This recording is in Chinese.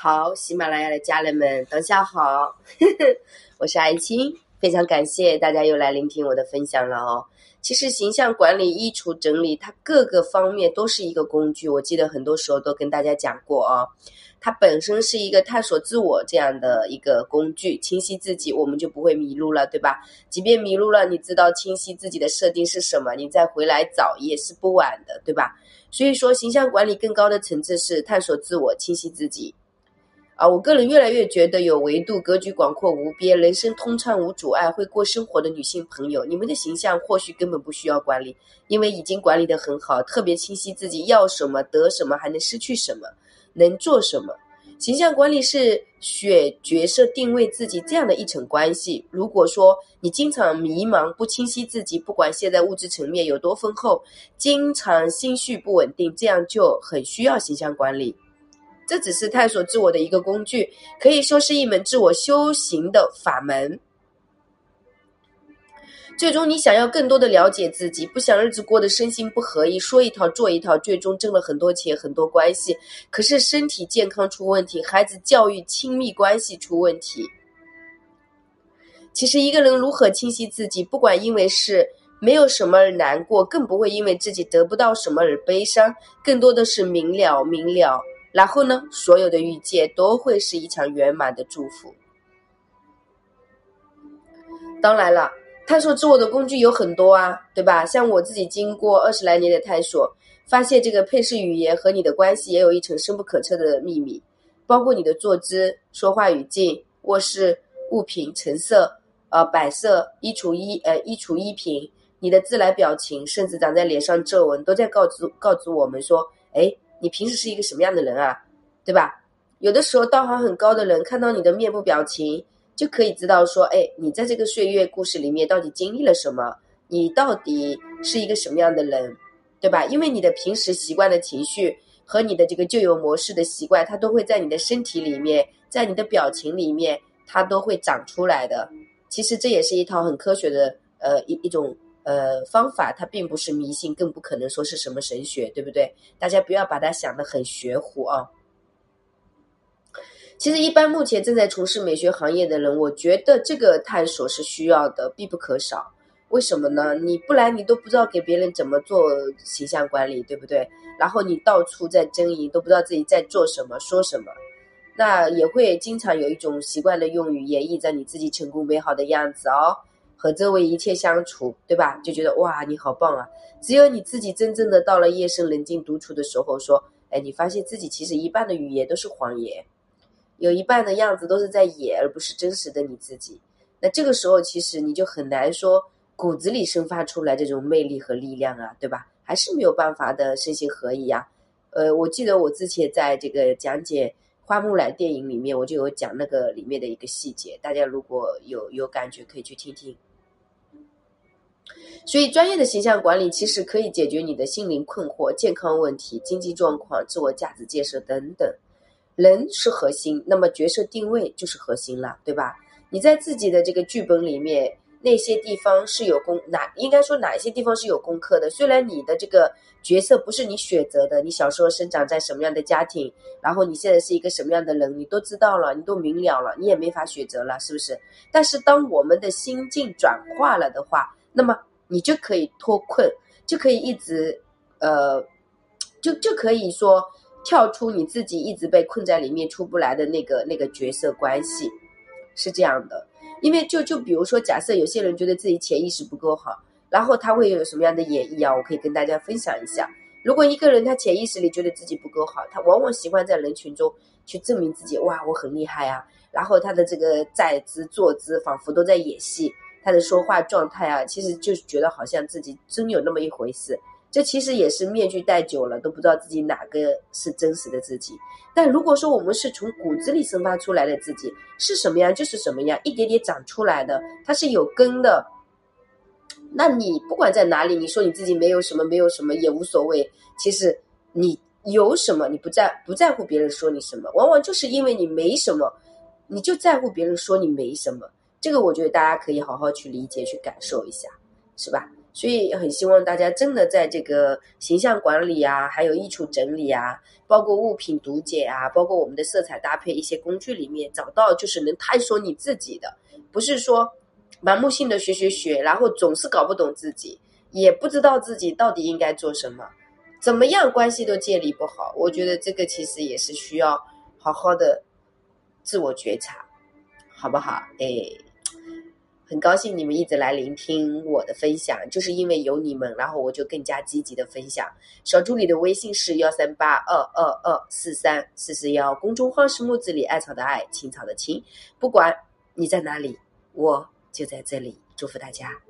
好，喜马拉雅的家人们，等下好，我是爱青，非常感谢大家又来聆听我的分享了哦。其实形象管理、衣橱整理，它各个方面都是一个工具。我记得很多时候都跟大家讲过啊，它本身是一个探索自我这样的一个工具，清晰自己，我们就不会迷路了，对吧？即便迷路了，你知道清晰自己的设定是什么，你再回来找也是不晚的，对吧？所以说，形象管理更高的层次是探索自我，清晰自己。啊，我个人越来越觉得有维度、格局广阔无边、人生通畅无阻碍、会过生活的女性朋友，你们的形象或许根本不需要管理，因为已经管理得很好，特别清晰自己要什么、得什么，还能失去什么，能做什么。形象管理是选角色、定位自己这样的一层关系。如果说你经常迷茫、不清晰自己，不管现在物质层面有多丰厚，经常心绪不稳定，这样就很需要形象管理。这只是探索自我的一个工具，可以说是一门自我修行的法门。最终，你想要更多的了解自己，不想日子过得身心不合一，说一套做一套，最终挣了很多钱、很多关系，可是身体健康出问题，孩子教育、亲密关系出问题。其实，一个人如何清晰自己，不管因为是没有什么而难过，更不会因为自己得不到什么而悲伤，更多的是明了、明了。然后呢，所有的遇见都会是一场圆满的祝福。当然了，探索自我的工具有很多啊，对吧？像我自己经过二十来年的探索，发现这个配饰语言和你的关系也有一层深不可测的秘密，包括你的坐姿、说话语境、卧室物品陈设、呃摆设、衣橱衣呃衣橱衣品、你的自来表情，甚至长在脸上皱纹，都在告知告诉我们说，哎。你平时是一个什么样的人啊？对吧？有的时候道行很高的人看到你的面部表情，就可以知道说，哎，你在这个岁月故事里面到底经历了什么？你到底是一个什么样的人，对吧？因为你的平时习惯的情绪和你的这个旧有模式的习惯，它都会在你的身体里面，在你的表情里面，它都会长出来的。其实这也是一套很科学的，呃，一一种。呃，方法它并不是迷信，更不可能说是什么神学，对不对？大家不要把它想得很玄乎啊。其实，一般目前正在从事美学行业的人，我觉得这个探索是需要的，必不可少。为什么呢？你不然你都不知道给别人怎么做形象管理，对不对？然后你到处在争议，都不知道自己在做什么、说什么，那也会经常有一种习惯的用语演绎着你自己成功美好的样子哦。和周围一切相处，对吧？就觉得哇，你好棒啊！只有你自己真正的到了夜深人静独处的时候，说，哎，你发现自己其实一半的语言都是谎言，有一半的样子都是在演，而不是真实的你自己。那这个时候，其实你就很难说骨子里生发出来这种魅力和力量啊，对吧？还是没有办法的身心合一呀。呃，我记得我之前在这个讲解。花木兰电影里面，我就有讲那个里面的一个细节，大家如果有有感觉，可以去听听。所以，专业的形象管理其实可以解决你的心灵困惑、健康问题、经济状况、自我价值建设等等。人是核心，那么角色定位就是核心了，对吧？你在自己的这个剧本里面。那些地方是有功哪应该说哪些地方是有功课的？虽然你的这个角色不是你选择的，你小时候生长在什么样的家庭，然后你现在是一个什么样的人，你都知道了，你都明了了，你也没法选择了，是不是？但是当我们的心境转化了的话，那么你就可以脱困，就可以一直，呃，就就可以说跳出你自己一直被困在里面出不来的那个那个角色关系，是这样的。因为就就比如说，假设有些人觉得自己潜意识不够好，然后他会有什么样的演绎啊？我可以跟大家分享一下。如果一个人他潜意识里觉得自己不够好，他往往喜欢在人群中去证明自己，哇，我很厉害啊！然后他的这个站姿、坐姿仿佛都在演戏，他的说话状态啊，其实就是觉得好像自己真有那么一回事。这其实也是面具戴久了，都不知道自己哪个是真实的自己。但如果说我们是从骨子里生发出来的自己，是什么样就是什么样，一点点长出来的，它是有根的。那你不管在哪里，你说你自己没有什么，没有什么也无所谓。其实你有什么，你不在不在乎别人说你什么，往往就是因为你没什么，你就在乎别人说你没什么。这个我觉得大家可以好好去理解、去感受一下，是吧？所以很希望大家真的在这个形象管理啊，还有衣橱整理啊，包括物品读解啊，包括我们的色彩搭配一些工具里面，找到就是能探索你自己的，不是说盲目性的学学学，然后总是搞不懂自己，也不知道自己到底应该做什么，怎么样关系都建立不好。我觉得这个其实也是需要好好的自我觉察，好不好？哎。很高兴你们一直来聆听我的分享，就是因为有你们，然后我就更加积极的分享。小助理的微信是幺三八二二二四三四四幺，公众号是木子里艾草的艾，青草的青。不管你在哪里，我就在这里。祝福大家。